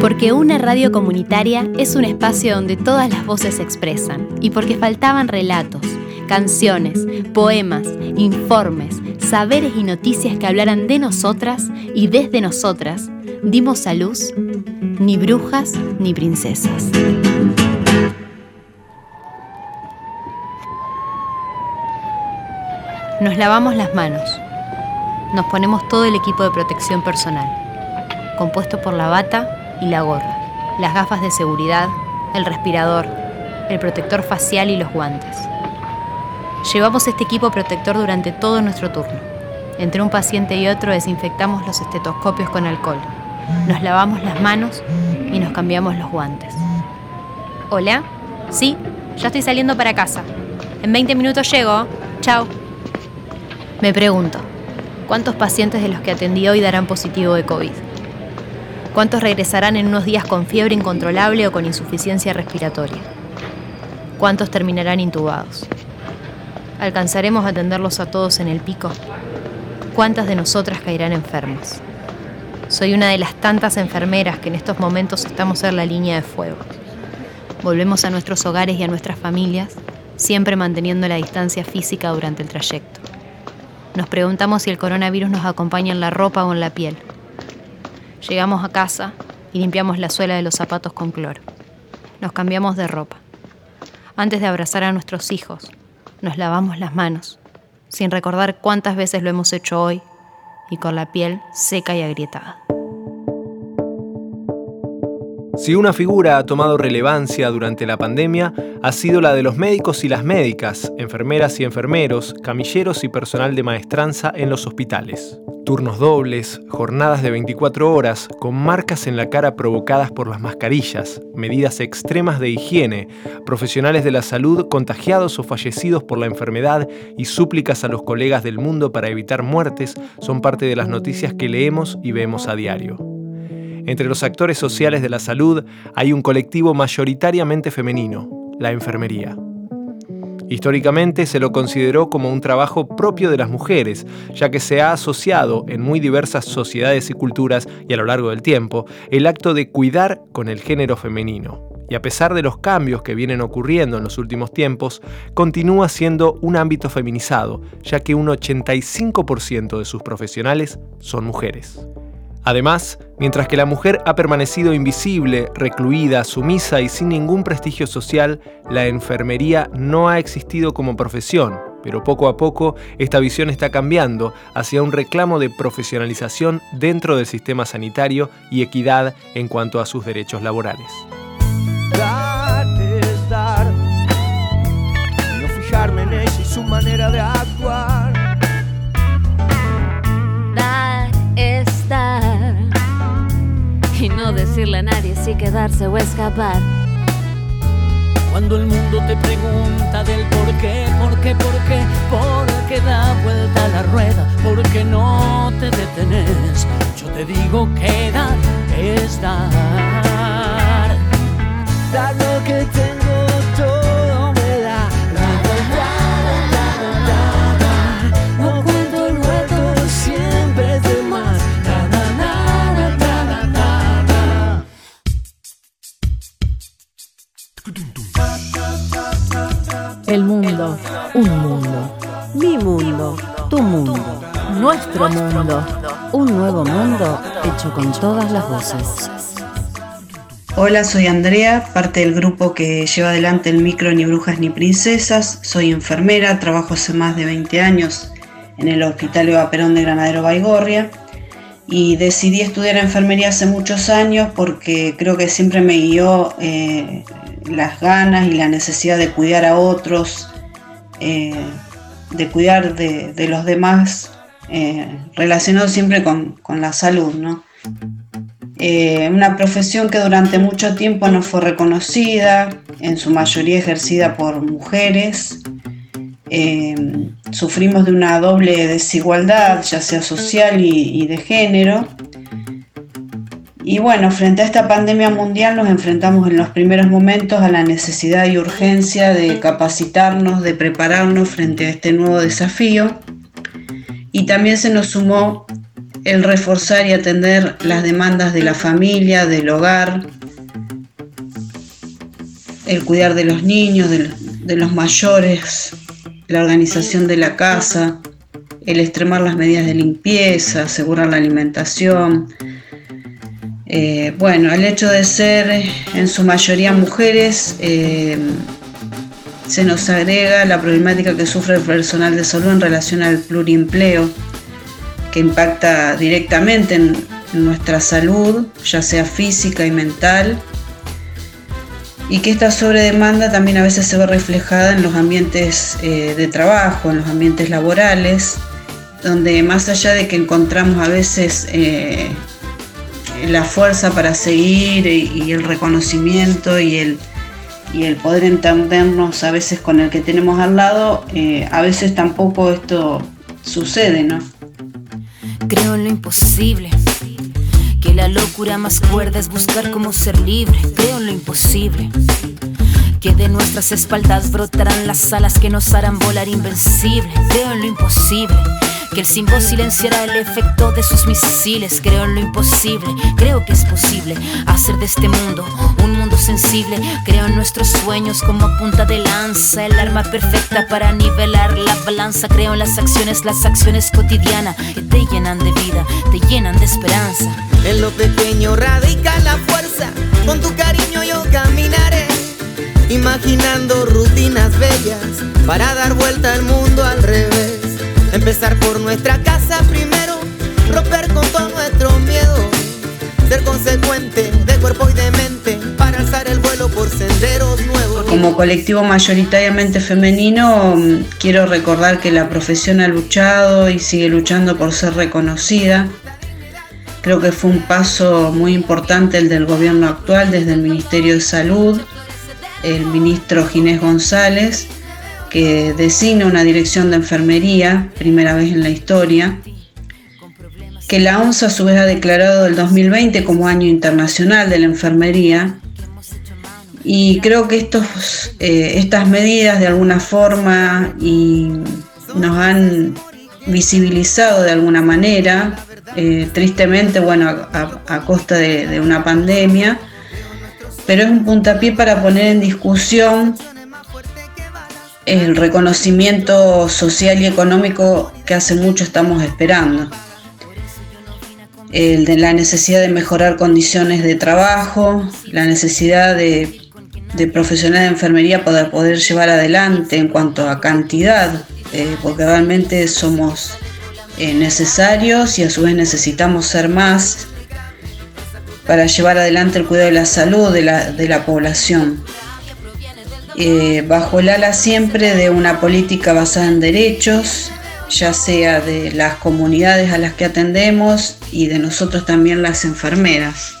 Porque una radio comunitaria es un espacio donde todas las voces se expresan y porque faltaban relatos, canciones, poemas, informes, saberes y noticias que hablaran de nosotras y desde nosotras, dimos a luz ni brujas ni princesas. Nos lavamos las manos. Nos ponemos todo el equipo de protección personal, compuesto por la bata y la gorra, las gafas de seguridad, el respirador, el protector facial y los guantes. Llevamos este equipo protector durante todo nuestro turno. Entre un paciente y otro desinfectamos los estetoscopios con alcohol. Nos lavamos las manos y nos cambiamos los guantes. ¿Hola? Sí, ya estoy saliendo para casa. En 20 minutos llego. Chao. Me pregunto, ¿cuántos pacientes de los que atendí hoy darán positivo de COVID? ¿Cuántos regresarán en unos días con fiebre incontrolable o con insuficiencia respiratoria? ¿Cuántos terminarán intubados? ¿Alcanzaremos a atenderlos a todos en el pico? ¿Cuántas de nosotras caerán enfermas? Soy una de las tantas enfermeras que en estos momentos estamos en la línea de fuego. Volvemos a nuestros hogares y a nuestras familias, siempre manteniendo la distancia física durante el trayecto. Nos preguntamos si el coronavirus nos acompaña en la ropa o en la piel. Llegamos a casa y limpiamos la suela de los zapatos con cloro. Nos cambiamos de ropa. Antes de abrazar a nuestros hijos, nos lavamos las manos, sin recordar cuántas veces lo hemos hecho hoy y con la piel seca y agrietada. Si una figura ha tomado relevancia durante la pandemia, ha sido la de los médicos y las médicas, enfermeras y enfermeros, camilleros y personal de maestranza en los hospitales. Turnos dobles, jornadas de 24 horas, con marcas en la cara provocadas por las mascarillas, medidas extremas de higiene, profesionales de la salud contagiados o fallecidos por la enfermedad y súplicas a los colegas del mundo para evitar muertes son parte de las noticias que leemos y vemos a diario. Entre los actores sociales de la salud hay un colectivo mayoritariamente femenino, la enfermería. Históricamente se lo consideró como un trabajo propio de las mujeres, ya que se ha asociado en muy diversas sociedades y culturas y a lo largo del tiempo el acto de cuidar con el género femenino. Y a pesar de los cambios que vienen ocurriendo en los últimos tiempos, continúa siendo un ámbito feminizado, ya que un 85% de sus profesionales son mujeres. Además, mientras que la mujer ha permanecido invisible, recluida, sumisa y sin ningún prestigio social, la enfermería no ha existido como profesión, pero poco a poco esta visión está cambiando hacia un reclamo de profesionalización dentro del sistema sanitario y equidad en cuanto a sus derechos laborales. no fijarme en su manera de. O escapar. Cuando el mundo te pregunta del por qué, por qué, por qué, por qué da vuelta la rueda, por qué no te detenes, yo te digo que dar es dar. Dar lo que tengo El mundo, un mundo. Mi mundo, tu mundo. Nuestro mundo. Un nuevo mundo hecho con todas las voces. Hola, soy Andrea, parte del grupo que lleva adelante el micro Ni Brujas ni Princesas. Soy enfermera, trabajo hace más de 20 años en el Hospital Eva Perón de Granadero Baigorria y decidí estudiar enfermería hace muchos años porque creo que siempre me guió eh, las ganas y la necesidad de cuidar a otros, eh, de cuidar de, los demás, eh, relacionado siempre con, la salud. ¿no? Una profesión que durante mucho tiempo no fue reconocida, en su mayoría ejercida por mujeres. Sufrimos de una doble desigualdad, ya sea social y de género, y bueno, frente a esta pandemia mundial nos enfrentamos en los primeros momentos a la necesidad y urgencia de capacitarnos, de prepararnos frente a este nuevo desafío. Y también se nos sumó el reforzar y atender las demandas de la familia, del hogar, el cuidar de los niños, de, los mayores, la organización de la casa, el extremar las medidas de limpieza, asegurar la alimentación. Eh, bueno, el hecho de ser en su mayoría mujeres, eh, se nos agrega la problemática que sufre el personal de salud en relación al plurimpleo, que impacta directamente en nuestra salud, ya sea física y mental, y que esta sobredemanda también a veces se ve reflejada en los ambientes eh, de trabajo, en los ambientes laborales, donde más allá de que encontramos a veces eh, la fuerza para seguir y, el reconocimiento y el, y el poder entendernos a veces con el que tenemos al lado, eh, a veces tampoco esto sucede, ¿no? Creo en lo imposible. Que la locura más cuerda es buscar cómo ser libre. Creo en lo imposible. Que de nuestras espaldas brotarán las alas que nos harán volar invencible. Creo en lo imposible que el símbolo silenciará el efecto de sus misiles. Creo en lo imposible, creo que es posible hacer de este mundo un mundo sensible. Creo en nuestros sueños como punta de lanza, el arma perfecta para nivelar la balanza. Creo en las acciones, las acciones cotidianas que te llenan de vida, te llenan de esperanza. En lo pequeño radica la fuerza, con tu cariño yo caminaré. Imaginando rutinas bellas para dar vuelta al mundo al revés. Empezar por nuestra casa primero, romper con todo nuestro miedo. Ser consecuente de cuerpo y de mente Como colectivo mayoritariamente femenino, mm, quiero recordar que la profesión ha luchado y sigue luchando por ser reconocida. Creo que fue un paso muy importante el del gobierno actual desde el Ministerio de Salud, el ministro Ginés González, que designa una dirección de enfermería, primera vez en la historia, que la OMS a su vez ha declarado el 2020 como Año Internacional de la Enfermería. Y creo que estos, eh, estas medidas de alguna forma y nos han visibilizado de alguna manera, eh, tristemente, bueno, a, costa de, de una pandemia, pero es un puntapié para poner en discusión el reconocimiento social y económico que hace mucho estamos esperando. El de la necesidad de mejorar condiciones de trabajo, la necesidad de, profesionales de enfermería para poder llevar adelante en cuanto a cantidad, eh, porque realmente somos eh, necesarios y a su vez necesitamos ser más para llevar adelante el cuidado de la salud de la, de la población. Eh, bajo el ala siempre de una política basada en derechos, ya sea de las comunidades a las que atendemos y de nosotros también las enfermeras.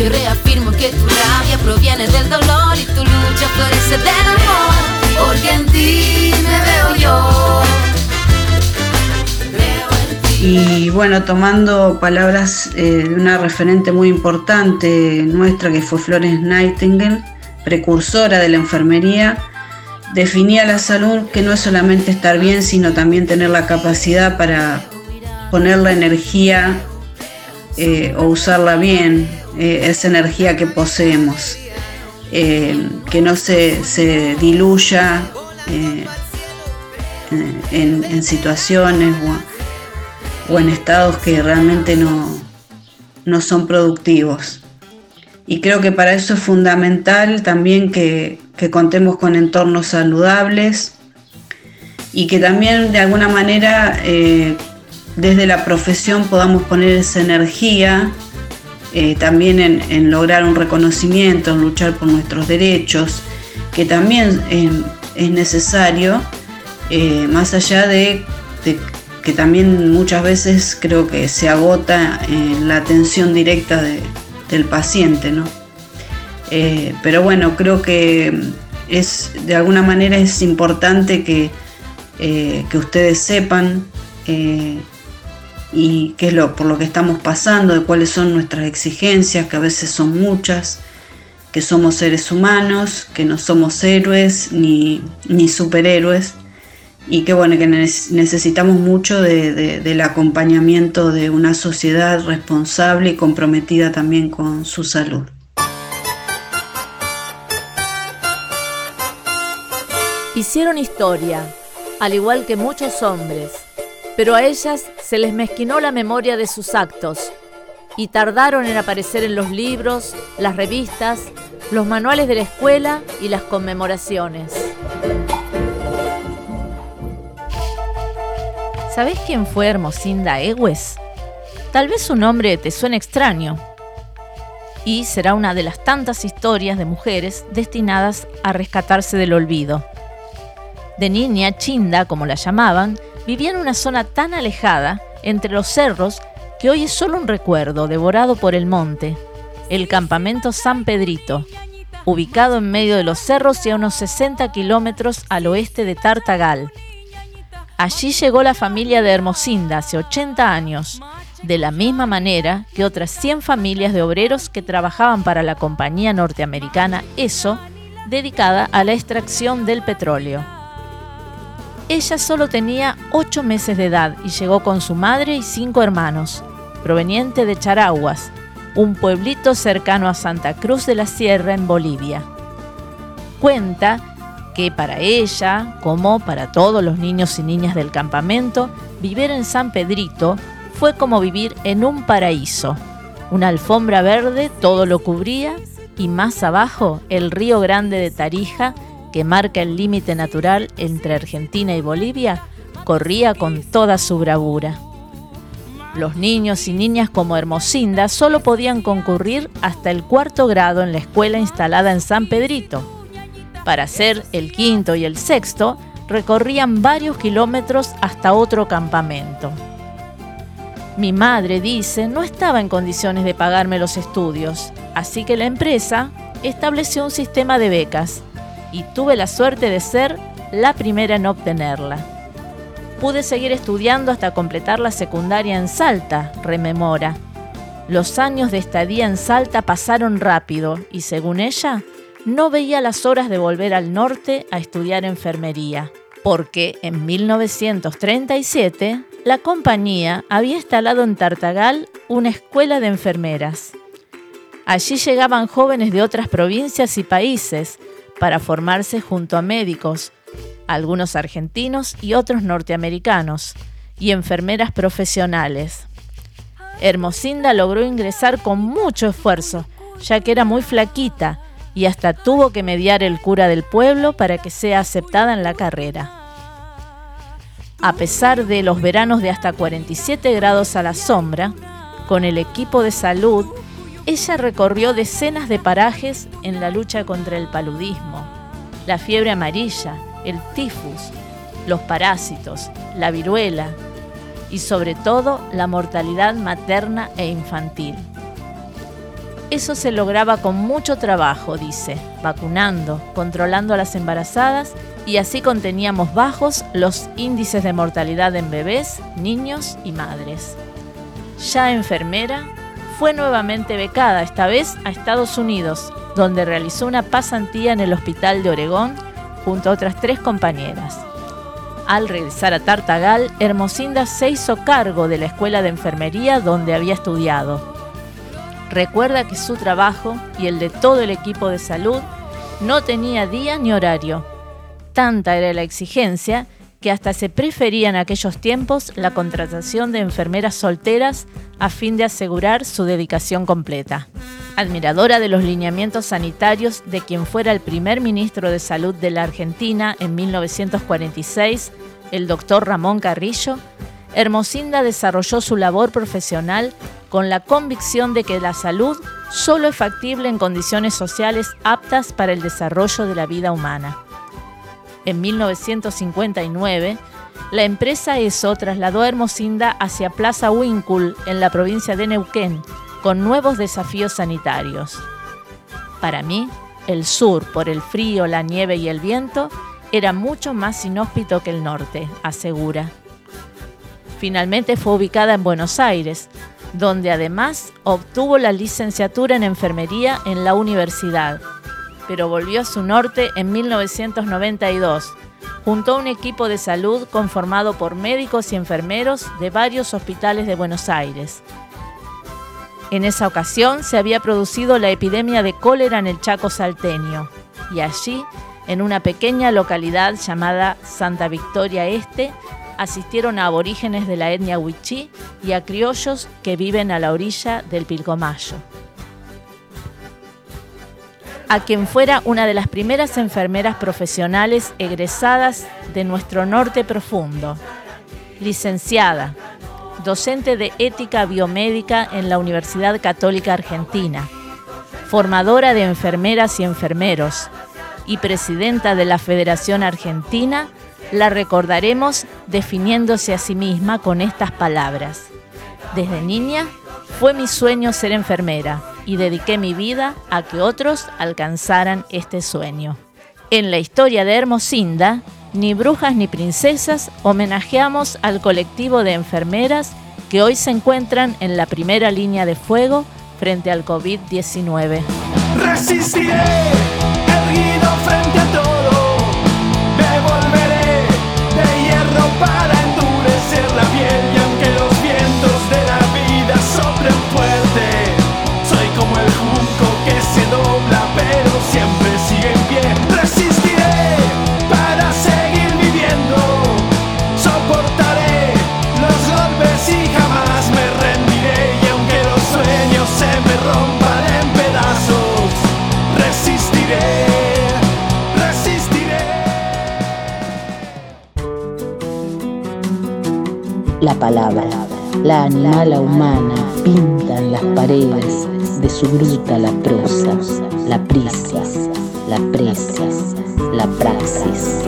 Yo reafirmo que tu rabia proviene del dolor y tu lucha florece del amor, porque en ti me veo yo. Y bueno, tomando palabras eh, de una referente muy importante nuestra que fue Flores Nightingale, precursora de la enfermería, definía la salud que no es solamente estar bien, sino también tener la capacidad para poner la energía eh, o usarla bien, eh, esa energía que poseemos, eh, que no se, diluya en, situaciones o, en estados que realmente no son productivos. Y creo que para eso es fundamental también que, contemos con entornos saludables y que también de alguna manera eh, desde la profesión podamos poner esa energía eh, también en, lograr un reconocimiento, en luchar por nuestros derechos, que también es necesario, eh, más allá de, que también muchas veces creo que se agota en la atención directa de, del paciente, ¿no? Eh, pero bueno, creo que es de alguna manera es importante que, eh, que ustedes sepan eh, y qué es lo por lo que estamos pasando, de cuáles son nuestras exigencias, que a veces son muchas, que somos seres humanos, que no somos héroes ni, ni superhéroes y que bueno, que necesitamos mucho del acompañamiento de una sociedad responsable y comprometida también con su salud. Hicieron historia, al igual que muchos hombres, pero a ellas se les mezquinó la memoria de sus actos y tardaron en aparecer en los libros, las revistas, los manuales de la escuela y las conmemoraciones. ¿Sabés quién fue Hermosinda Ewes? Tal vez su nombre te suene extraño. Y será una de las tantas historias de mujeres destinadas a rescatarse del olvido. De niña, Chinda, como la llamaban, vivía en una zona tan alejada, entre los cerros, que hoy es solo un recuerdo devorado por el monte, el campamento San Pedrito, ubicado en medio de los cerros y a unos 60 kilómetros al oeste de Tartagal. Allí llegó la familia de Hermosinda hace 80 años, de la misma manera que otras 100 familias de obreros que trabajaban para la compañía norteamericana ESO, dedicada a la extracción del petróleo. Ella solo tenía 8 meses de edad y llegó con su madre y cinco hermanos, proveniente de Charaguas, un pueblito cercano a Santa Cruz de la Sierra en Bolivia. Cuenta que para ella, como para todos los niños y niñas del campamento, vivir en San Pedrito fue como vivir en un paraíso. Una alfombra verde todo lo cubría y más abajo el río Grande de Tarija, que marca el límite natural entre Argentina y Bolivia, corría con toda su bravura. Los niños y niñas como Hermosinda solo podían concurrir hasta el cuarto grado en la escuela instalada en San Pedrito. Para hacer el quinto y el sexto, recorrían varios kilómetros hasta otro campamento. Mi madre, dice, no estaba en condiciones de pagarme los estudios, así que la empresa estableció un sistema de becas y tuve la suerte de ser la primera en obtenerla. Pude seguir estudiando hasta completar la secundaria en Salta, rememora. Los años de estadía en Salta pasaron rápido y según ella, no veía las horas de volver al norte a estudiar enfermería, porque en 1937 la compañía había instalado en Tartagal una escuela de enfermeras. Allí llegaban jóvenes de otras provincias y países para formarse junto a médicos, algunos argentinos y otros norteamericanos, y enfermeras profesionales. Hermosinda logró ingresar con mucho esfuerzo, ya que era muy flaquita y hasta tuvo que mediar el cura del pueblo para que sea aceptada en la carrera. A pesar de los veranos de hasta 47 grados a la sombra, con el equipo de salud, ella recorrió decenas de parajes en la lucha contra el paludismo, la fiebre amarilla, el tifus, los parásitos, la viruela y sobre todo la mortalidad materna e infantil. Eso se lograba con mucho trabajo, dice, vacunando, controlando a las embarazadas y así conteníamos bajos los índices de mortalidad en bebés, niños y madres. Ya enfermera, fue nuevamente becada, esta vez a Estados Unidos, donde realizó una pasantía en el Hospital de Oregón junto a otras tres compañeras. Al regresar a Tartagal, Hermosinda se hizo cargo de la escuela de enfermería donde había estudiado. Recuerda que su trabajo y el de todo el equipo de salud no tenía día ni horario. Tanta era la exigencia que hasta se prefería en aquellos tiempos la contratación de enfermeras solteras a fin de asegurar su dedicación completa. Admiradora de los lineamientos sanitarios de quien fuera el primer ministro de Salud de la Argentina en 1946, el doctor Ramón Carrillo, Hermosinda desarrolló su labor profesional con la convicción de que la salud solo es factible en condiciones sociales aptas para el desarrollo de la vida humana. En 1959, la empresa ESO trasladó a Hermosinda hacia Plaza Winkul, en la provincia de Neuquén, con nuevos desafíos sanitarios. Para mí, el sur, por el frío, la nieve y el viento, era mucho más inhóspito que el norte, asegura. Finalmente fue ubicada en Buenos Aires, donde además obtuvo la licenciatura en enfermería en la universidad pero volvió a su norte en 1992, juntó un equipo de salud conformado por médicos y enfermeros de varios hospitales de Buenos Aires. En esa ocasión se había producido la epidemia de cólera en el Chaco salteño y allí, en una pequeña localidad llamada Santa Victoria Este, asistieron a aborígenes de la etnia Huichí y a criollos que viven a la orilla del Pilcomayo. A quien fuera una de las primeras enfermeras profesionales egresadas de nuestro norte profundo, licenciada, docente de ética biomédica en la Universidad Católica Argentina, formadora de enfermeras y enfermeros. Y presidenta de la Federación Argentina la recordaremos definiéndose a sí misma con estas palabras. Desde niña fue mi sueño ser enfermera y dediqué mi vida a que otros alcanzaran este sueño. En la historia de Hermosinda, ni brujas ni princesas homenajeamos al colectivo de enfermeras que hoy se encuentran en la primera línea de fuego frente al COVID-19. Resistiré, erguido frente a todo, La palabra, la animala humana pinta en las paredes de su gruta la prosa, la prisa, la presa, la praxis.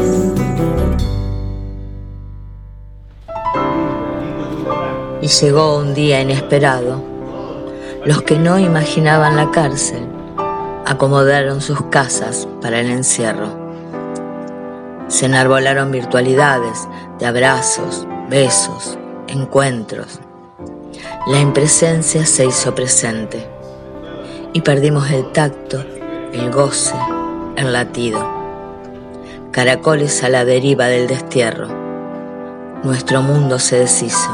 Y llegó un día inesperado. Los que no imaginaban la cárcel acomodaron sus casas para el encierro. Se enarbolaron virtualidades de abrazos, besos, encuentros. La impresencia se hizo presente y perdimos el tacto, el goce, el latido. Caracoles a la deriva del destierro. Nuestro mundo se deshizo,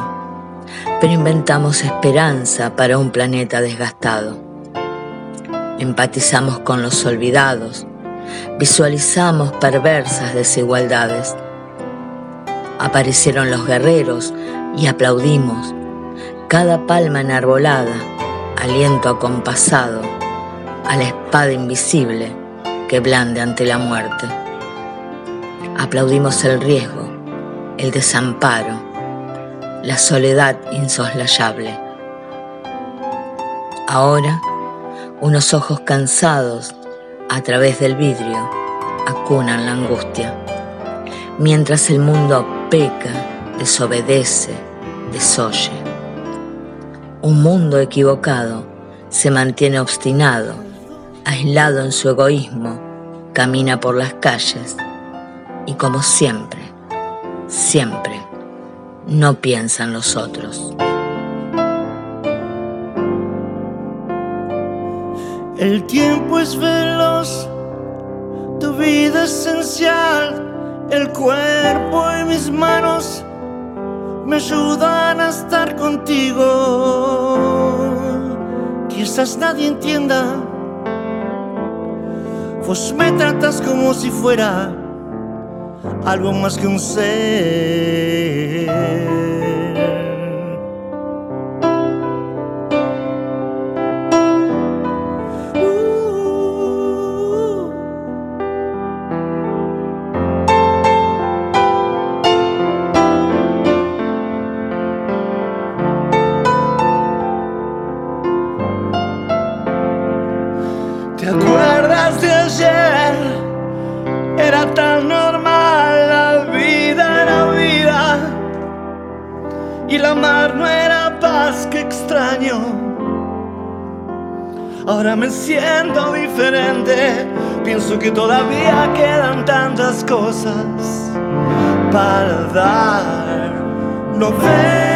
pero inventamos esperanza para un planeta desgastado. Empatizamos con los olvidados, visualizamos perversas desigualdades. Aparecieron los guerreros y aplaudimos. Cada palma enarbolada, aliento acompasado a la espada invisible que blande ante la muerte. Aplaudimos el riesgo, el desamparo, la soledad insoslayable. Ahora, unos ojos cansados a través del vidrio acunan la angustia, mientras el mundo peca, desobedece, desoye. Un mundo equivocado se mantiene obstinado, aislado en su egoísmo, camina por las calles y como siempre, siempre, no piensa en los otros. El tiempo es veloz, tu vida esencial, el cuerpo y mis manos me ayudan a estar contigo. Quizás nadie entienda, vos me tratas como si fuera algo más que un ser. Pienso que todavía quedan tantas cosas para dar. No ves